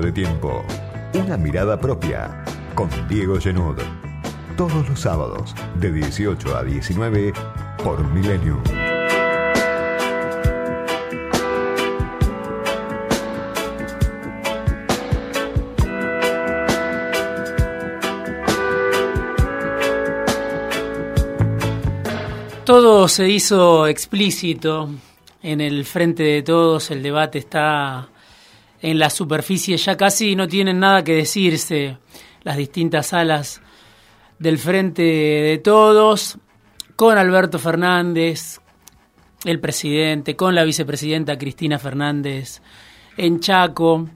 De tiempo. Una mirada propia. Con Diego Genud. Todos los sábados, de 18 a 19, por Milenio. Todo se hizo explícito en el frente de todos, el debate está en la superficie, ya casi no tienen nada que decirse. Las distintas salas del frente de todos, con Alberto Fernández, el presidente, con la vicepresidenta Cristina Fernández en Chaco,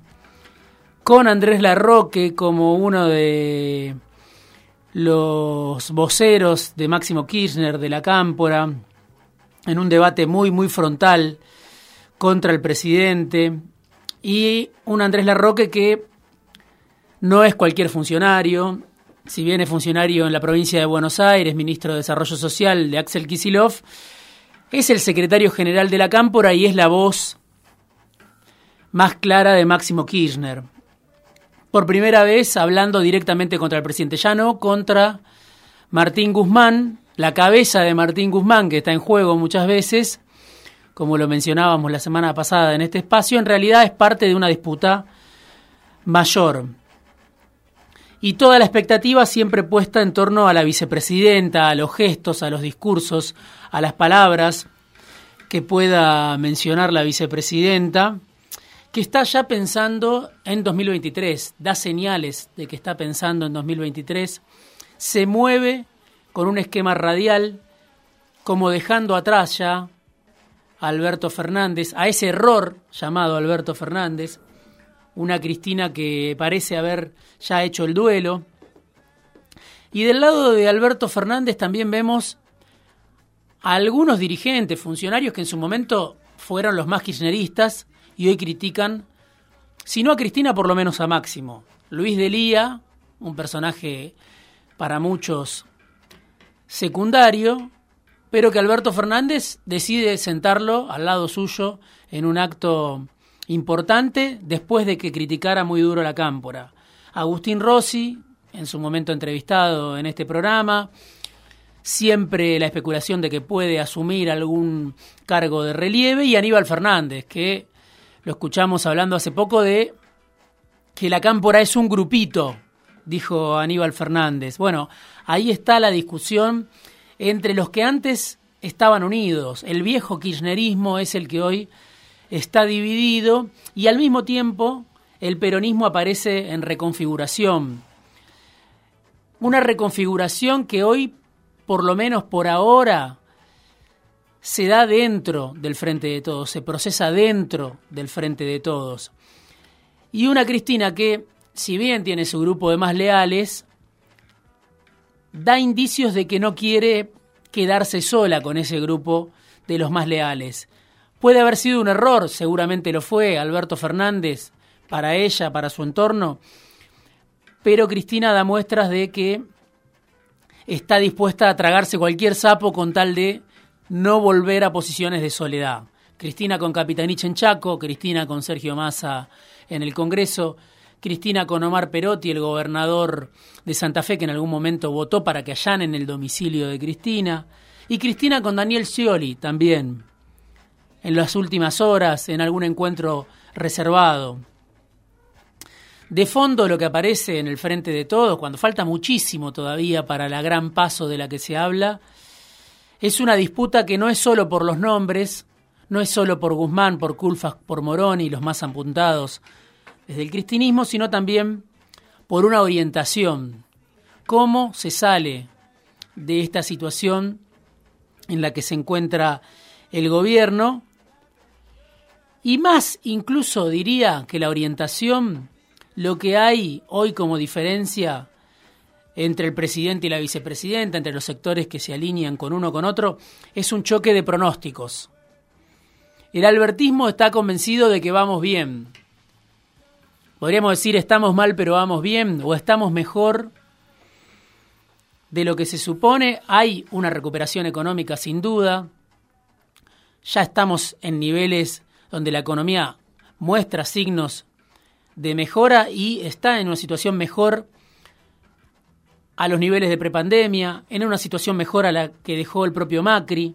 con Andrés Larroque como uno de los voceros de Máximo Kirchner de la Cámpora en un debate muy, muy frontal contra el presidente y un Andrés Larroque que no es cualquier funcionario, si bien es funcionario en la provincia de Buenos Aires, ministro de Desarrollo Social de Axel Kisilov, es el secretario general de la Cámpora y es la voz más clara de Máximo Kirchner. Por primera vez hablando directamente contra el presidente, ya contra Martín Guzmán, la cabeza de Martín Guzmán, que está en juego muchas veces, como lo mencionábamos la semana pasada en este espacio, en realidad es parte de una disputa mayor. Y toda la expectativa siempre puesta en torno a la vicepresidenta, a los gestos, a los discursos, a las palabras que pueda mencionar la vicepresidenta que está ya pensando en 2023, da señales de que está pensando en 2023, se mueve con un esquema radial, como dejando atrás ya Alberto Fernández, a ese error llamado Alberto Fernández, una Cristina que parece haber ya hecho el duelo. Y del lado de Alberto Fernández también vemos a algunos dirigentes, funcionarios que en su momento fueron los más kirchneristas, y hoy critican, si no a Cristina, por lo menos a Máximo. Luis Delía, un personaje para muchos secundario, pero que Alberto Fernández decide sentarlo al lado suyo en un acto importante después de que criticara muy duro la cámpora. Agustín Rossi, en su momento entrevistado en este programa, siempre la especulación de que puede asumir algún cargo de relieve, y Aníbal Fernández, que lo escuchamos hablando hace poco de que la cámpora es un grupito, dijo Aníbal Fernández. Bueno, ahí está la discusión entre los que antes estaban unidos. El viejo kirchnerismo es el que hoy está dividido y al mismo tiempo el peronismo aparece en reconfiguración. Una reconfiguración que hoy, por lo menos por ahora, se da dentro del frente de todos, se procesa dentro del frente de todos. Y una Cristina que, si bien tiene su grupo de más leales, da indicios de que no quiere quedarse sola con ese grupo de los más leales. Puede haber sido un error, seguramente lo fue, Alberto Fernández, para ella, para su entorno, pero Cristina da muestras de que está dispuesta a tragarse cualquier sapo con tal de no volver a posiciones de soledad. Cristina con Capitanich en Chaco, Cristina con Sergio Massa en el Congreso, Cristina con Omar Perotti, el gobernador de Santa Fe, que en algún momento votó para que allanen el domicilio de Cristina, y Cristina con Daniel Scioli también, en las últimas horas, en algún encuentro reservado. De fondo lo que aparece en el frente de todos, cuando falta muchísimo todavía para la gran paso de la que se habla, es una disputa que no es solo por los nombres, no es solo por Guzmán, por Culfas, por Moroni, los más apuntados desde el cristinismo, sino también por una orientación. ¿Cómo se sale de esta situación en la que se encuentra el gobierno? Y más incluso diría que la orientación, lo que hay hoy como diferencia entre el presidente y la vicepresidenta, entre los sectores que se alinean con uno con otro, es un choque de pronósticos. El albertismo está convencido de que vamos bien. Podríamos decir estamos mal pero vamos bien o estamos mejor de lo que se supone. Hay una recuperación económica sin duda. Ya estamos en niveles donde la economía muestra signos de mejora y está en una situación mejor a los niveles de prepandemia, en una situación mejor a la que dejó el propio Macri.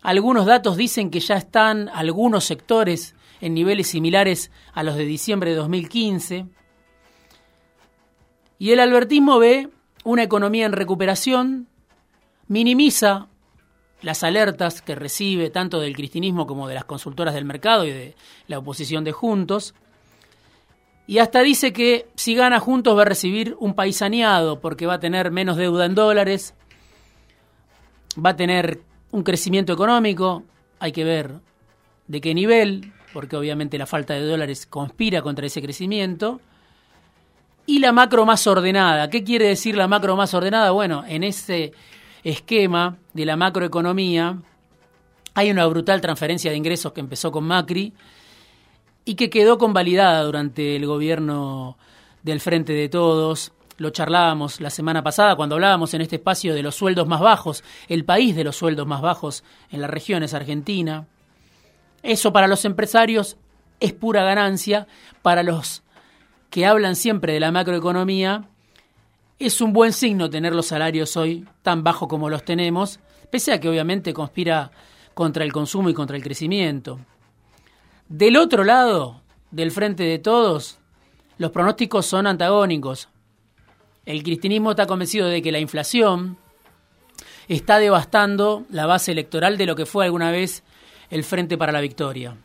Algunos datos dicen que ya están algunos sectores en niveles similares a los de diciembre de 2015. Y el albertismo ve una economía en recuperación, minimiza las alertas que recibe tanto del cristianismo como de las consultoras del mercado y de la oposición de Juntos. Y hasta dice que si gana Juntos va a recibir un país saneado porque va a tener menos deuda en dólares, va a tener un crecimiento económico, hay que ver de qué nivel, porque obviamente la falta de dólares conspira contra ese crecimiento. Y la macro más ordenada. ¿Qué quiere decir la macro más ordenada? Bueno, en ese esquema de la macroeconomía hay una brutal transferencia de ingresos que empezó con Macri y que quedó convalidada durante el gobierno del Frente de Todos, lo charlábamos la semana pasada cuando hablábamos en este espacio de los sueldos más bajos, el país de los sueldos más bajos en la región es Argentina. Eso para los empresarios es pura ganancia, para los que hablan siempre de la macroeconomía, es un buen signo tener los salarios hoy tan bajos como los tenemos, pese a que obviamente conspira contra el consumo y contra el crecimiento. Del otro lado, del frente de todos, los pronósticos son antagónicos. El cristianismo está convencido de que la inflación está devastando la base electoral de lo que fue alguna vez el Frente para la Victoria.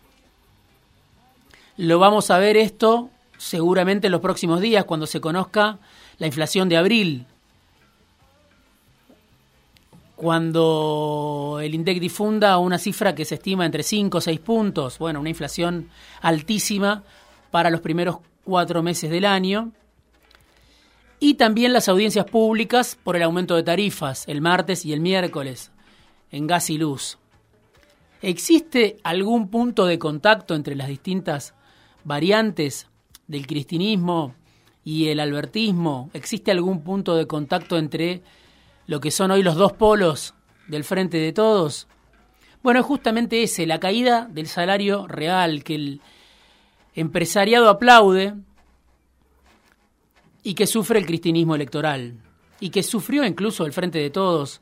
Lo vamos a ver esto seguramente en los próximos días cuando se conozca la inflación de abril, cuando el INDEC difunda una cifra que se estima entre 5 o 6 puntos, bueno, una inflación altísima para los primeros cuatro meses del año, y también las audiencias públicas por el aumento de tarifas el martes y el miércoles en gas y luz. ¿Existe algún punto de contacto entre las distintas variantes del cristianismo y el albertismo? ¿Existe algún punto de contacto entre lo que son hoy los dos polos del frente de todos? Bueno, justamente ese, la caída del salario real que el empresariado aplaude y que sufre el cristianismo electoral y que sufrió incluso el Frente de Todos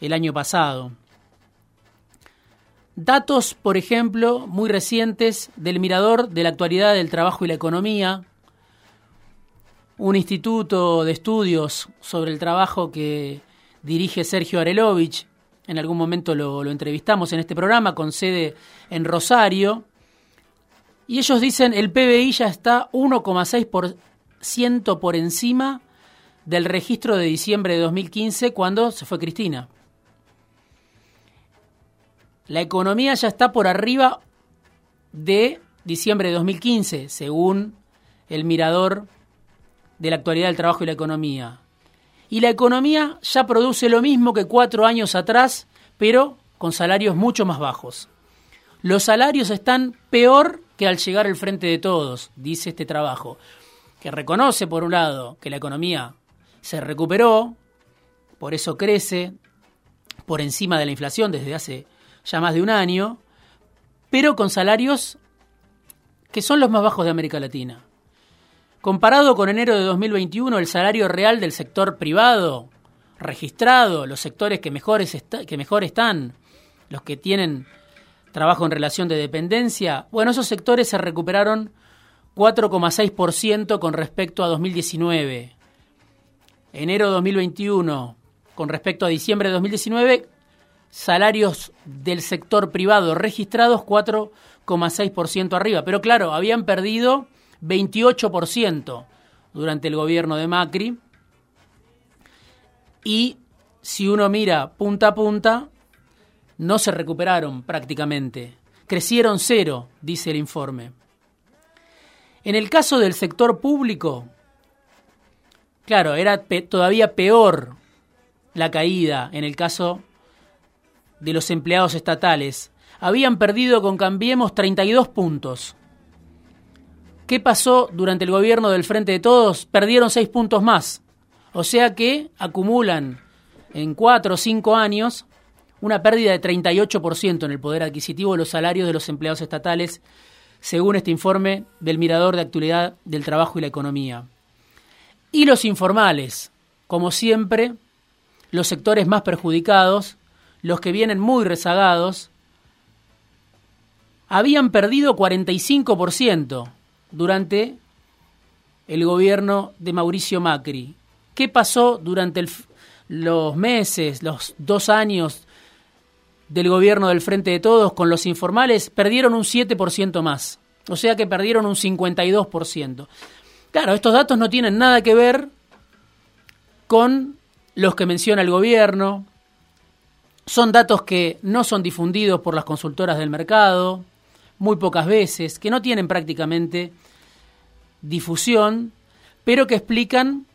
el año pasado. Datos, por ejemplo, muy recientes del Mirador de la Actualidad del Trabajo y la Economía, un instituto de estudios sobre el trabajo que dirige Sergio Arelovich. En algún momento lo, entrevistamos en este programa con sede en Rosario. Y ellos dicen el PBI ya está 1,6 por, ciento por encima del registro de diciembre de 2015 cuando se fue Cristina. La economía ya está por arriba de diciembre de 2015, según el mirador de la actualidad del trabajo y la economía. Y la economía ya produce lo mismo que cuatro años atrás, pero con salarios mucho más bajos. Los salarios están peor que al llegar al frente de todos, dice este trabajo que reconoce, por un lado, que la economía se recuperó, por eso crece por encima de la inflación desde hace ya más de un año, pero con salarios que son los más bajos de América Latina. Comparado con enero de 2021, el salario real del sector privado, registrado, los sectores que, que mejor están, los que tienen trabajo en relación de dependencia, bueno, esos sectores se recuperaron 4,6% con respecto a 2019. Enero de 2021 con respecto a diciembre de 2019, salarios del sector privado registrados 4,6% arriba. Pero claro, habían perdido 28% durante el gobierno de Macri. Y si uno mira punta a punta, no se recuperaron prácticamente. Crecieron cero, dice el informe. En el caso del sector público, claro, era todavía peor la caída en el caso de los empleados estatales. Habían perdido con Cambiemos 32 puntos. ¿Qué pasó durante el gobierno del Frente de Todos? Perdieron 6 puntos más. O sea que acumulan en 4 o 5 años una pérdida de 38% en el poder adquisitivo de los salarios de los empleados estatales según este informe del Mirador de Actualidad del Trabajo y la Economía. Y los informales, como siempre, los sectores más perjudicados, los que vienen muy rezagados, habían perdido 45% durante el gobierno de Mauricio Macri. ¿Qué pasó durante los meses, los dos años del gobierno del Frente de Todos con los informales? Perdieron un 7% más, o sea que perdieron un 52%. Claro, estos datos no tienen nada que ver con los que menciona el gobierno, son datos que no son difundidos por las consultoras del mercado, muy pocas veces, que no tienen prácticamente difusión, pero que explican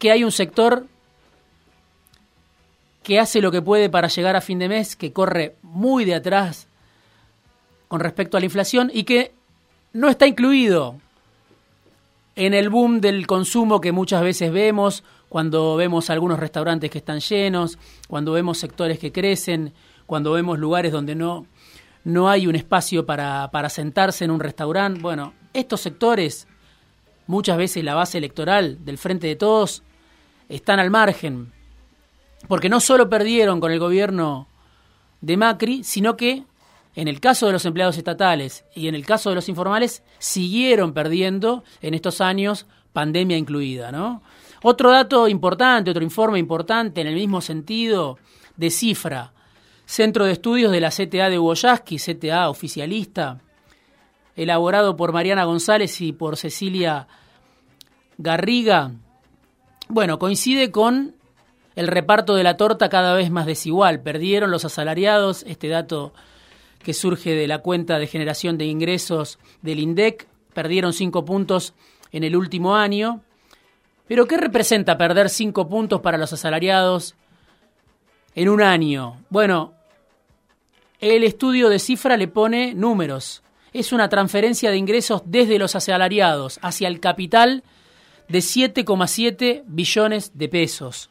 que hay un sector que hace lo que puede para llegar a fin de mes, que corre muy de atrás con respecto a la inflación y que no está incluido en el boom del consumo que muchas veces vemos, cuando vemos algunos restaurantes que están llenos, cuando vemos sectores que crecen, cuando vemos lugares donde no, no hay un espacio para, para sentarse en un restaurante. Bueno, estos sectores, muchas veces la base electoral del Frente de Todos, están al margen, porque no solo perdieron con el gobierno de Macri, sino que en el caso de los empleados estatales y en el caso de los informales, siguieron perdiendo en estos años, pandemia incluida, ¿no? Otro dato importante, otro informe importante en el mismo sentido, de cifra, Centro de Estudios de la CTA de Ugoyaski, CTA oficialista, elaborado por Mariana González y por Cecilia Garriga, bueno, coincide con el reparto de la torta cada vez más desigual. Perdieron los asalariados, este dato que surge de la cuenta de generación de ingresos del INDEC, perdieron cinco puntos en el último año. Pero ¿qué representa perder cinco puntos para los asalariados en un año? Bueno, el estudio de cifra le pone números. Es una transferencia de ingresos desde los asalariados hacia el capital de 7,7 billones de pesos,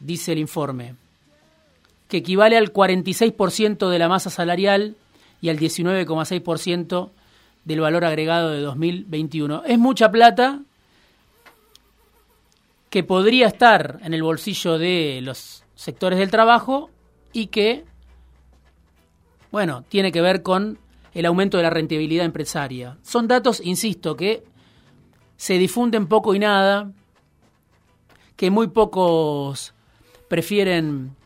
dice el informe que equivale al 46% de la masa salarial y al 19,6% del valor agregado de 2021. Es mucha plata que podría estar en el bolsillo de los sectores del trabajo y que, bueno, tiene que ver con el aumento de la rentabilidad empresaria. Son datos, insisto, que se difunden poco y nada, que muy pocos prefieren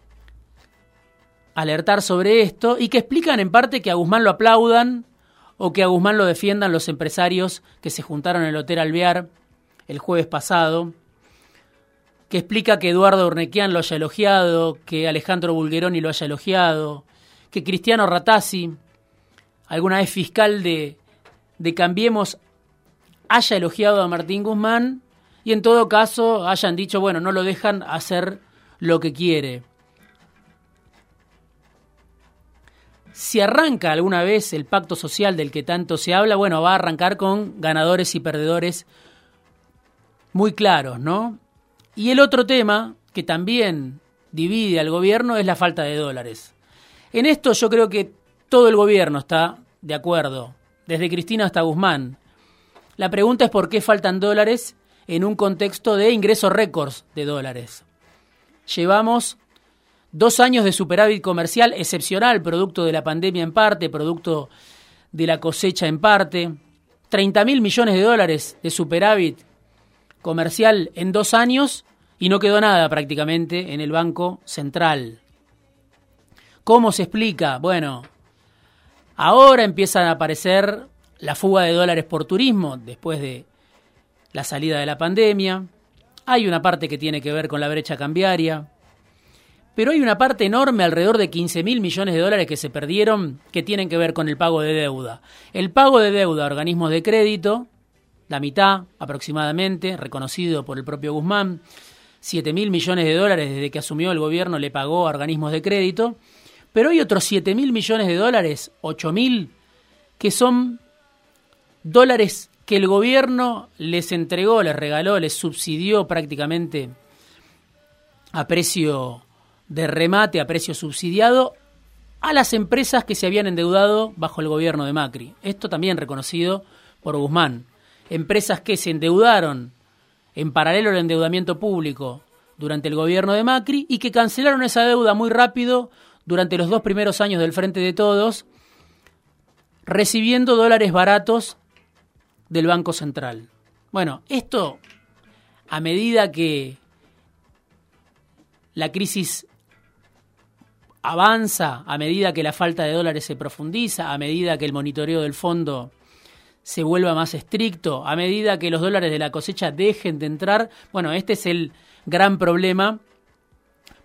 alertar sobre esto y que explican en parte que a Guzmán lo aplaudan o que a Guzmán lo defiendan los empresarios que se juntaron en el Hotel Alvear el jueves pasado, que explica que Eduardo Urnequian lo haya elogiado, que Alejandro Bulgeroni lo haya elogiado, que Cristiano Ratazzi, alguna vez fiscal de, de Cambiemos, haya elogiado a Martín Guzmán y en todo caso hayan dicho, bueno, no lo dejan hacer lo que quiere. Si arranca alguna vez el pacto social del que tanto se habla, bueno, va a arrancar con ganadores y perdedores muy claros, ¿no? Y el otro tema que también divide al gobierno es la falta de dólares. En esto yo creo que todo el gobierno está de acuerdo, desde Cristina hasta Guzmán. La pregunta es por qué faltan dólares en un contexto de ingresos récords de dólares. Llevamos Dos años de superávit comercial excepcional, producto de la pandemia en parte, producto de la cosecha en parte. 30 mil millones de dólares de superávit comercial en dos años y no quedó nada prácticamente en el Banco Central. ¿Cómo se explica? Bueno, ahora empiezan a aparecer la fuga de dólares por turismo después de la salida de la pandemia. Hay una parte que tiene que ver con la brecha cambiaria pero hay una parte enorme, alrededor de 15 mil millones de dólares que se perdieron, que tienen que ver con el pago de deuda. El pago de deuda a organismos de crédito, la mitad aproximadamente, reconocido por el propio Guzmán, 7 mil millones de dólares desde que asumió el gobierno le pagó a organismos de crédito, pero hay otros 7 mil millones de dólares, 8 mil, que son dólares que el gobierno les entregó, les regaló, les subsidió prácticamente a precio de remate a precio subsidiado a las empresas que se habían endeudado bajo el gobierno de Macri. Esto también reconocido por Guzmán. Empresas que se endeudaron en paralelo al endeudamiento público durante el gobierno de Macri y que cancelaron esa deuda muy rápido durante los dos primeros años del Frente de Todos, recibiendo dólares baratos del Banco Central. Bueno, esto a medida que la crisis avanza, a medida que la falta de dólares se profundiza, a medida que el monitoreo del fondo se vuelva más estricto, a medida que los dólares de la cosecha dejen de entrar, bueno, este es el gran problema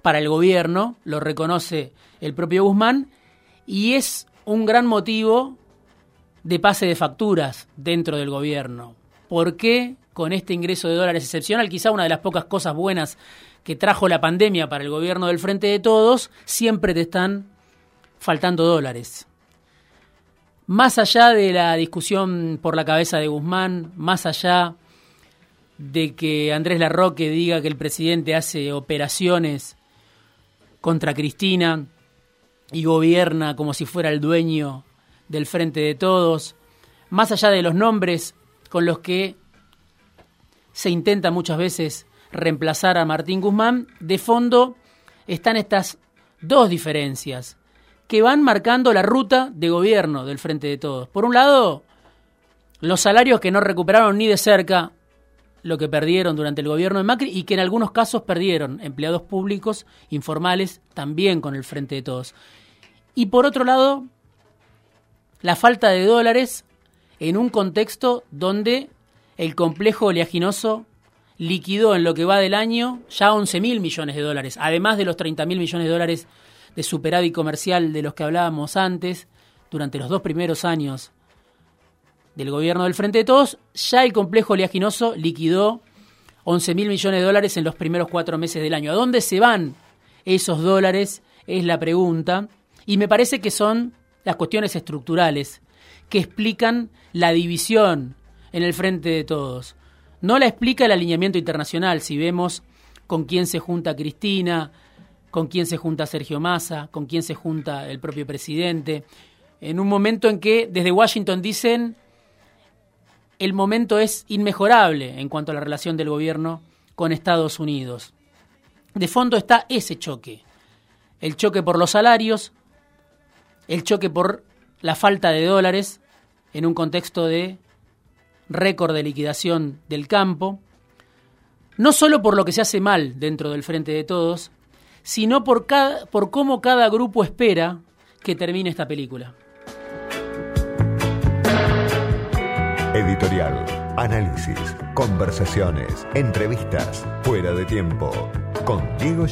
para el gobierno, lo reconoce el propio Guzmán, y es un gran motivo de pase de facturas dentro del gobierno. ¿Por qué con este ingreso de dólares excepcional, quizá una de las pocas cosas buenas que trajo la pandemia para el gobierno del Frente de Todos, siempre te están faltando dólares? Más allá de la discusión por la cabeza de Guzmán, más allá de que Andrés Larroque diga que el presidente hace operaciones contra Cristina y gobierna como si fuera el dueño del Frente de Todos, más allá de los nombres con los que se intenta muchas veces reemplazar a Martín Guzmán, de fondo están estas dos diferencias que van marcando la ruta de gobierno del Frente de Todos. Por un lado, los salarios que no recuperaron ni de cerca lo que perdieron durante el gobierno de Macri y que en algunos casos perdieron empleados públicos informales también con el Frente de Todos. Y por otro lado, la falta de dólares en un contexto donde el complejo oleaginoso liquidó en lo que va del año ya 11 mil millones de dólares, además de los 30 mil millones de dólares de superávit comercial de los que hablábamos antes, durante los dos primeros años del gobierno del Frente de Todos, ya el complejo oleaginoso liquidó 11 mil millones de dólares en los primeros cuatro meses del año. ¿A dónde se van esos dólares? Es la pregunta. Y me parece que son las cuestiones estructurales que explican la división en el Frente de Todos. No la explica el alineamiento internacional, si vemos con quién se junta Cristina, con quién se junta Sergio Massa, con quién se junta el propio presidente, en un momento en que desde Washington dicen el momento es inmejorable en cuanto a la relación del gobierno con Estados Unidos. De fondo está ese choque, el choque por los salarios, el choque por la falta de dólares en un contexto de récord de liquidación del campo, no solo por lo que se hace mal dentro del Frente de Todos, sino por, cada, por cómo cada grupo espera que termine esta película. Editorial, análisis, conversaciones, entrevistas, fuera de tiempo, con Diego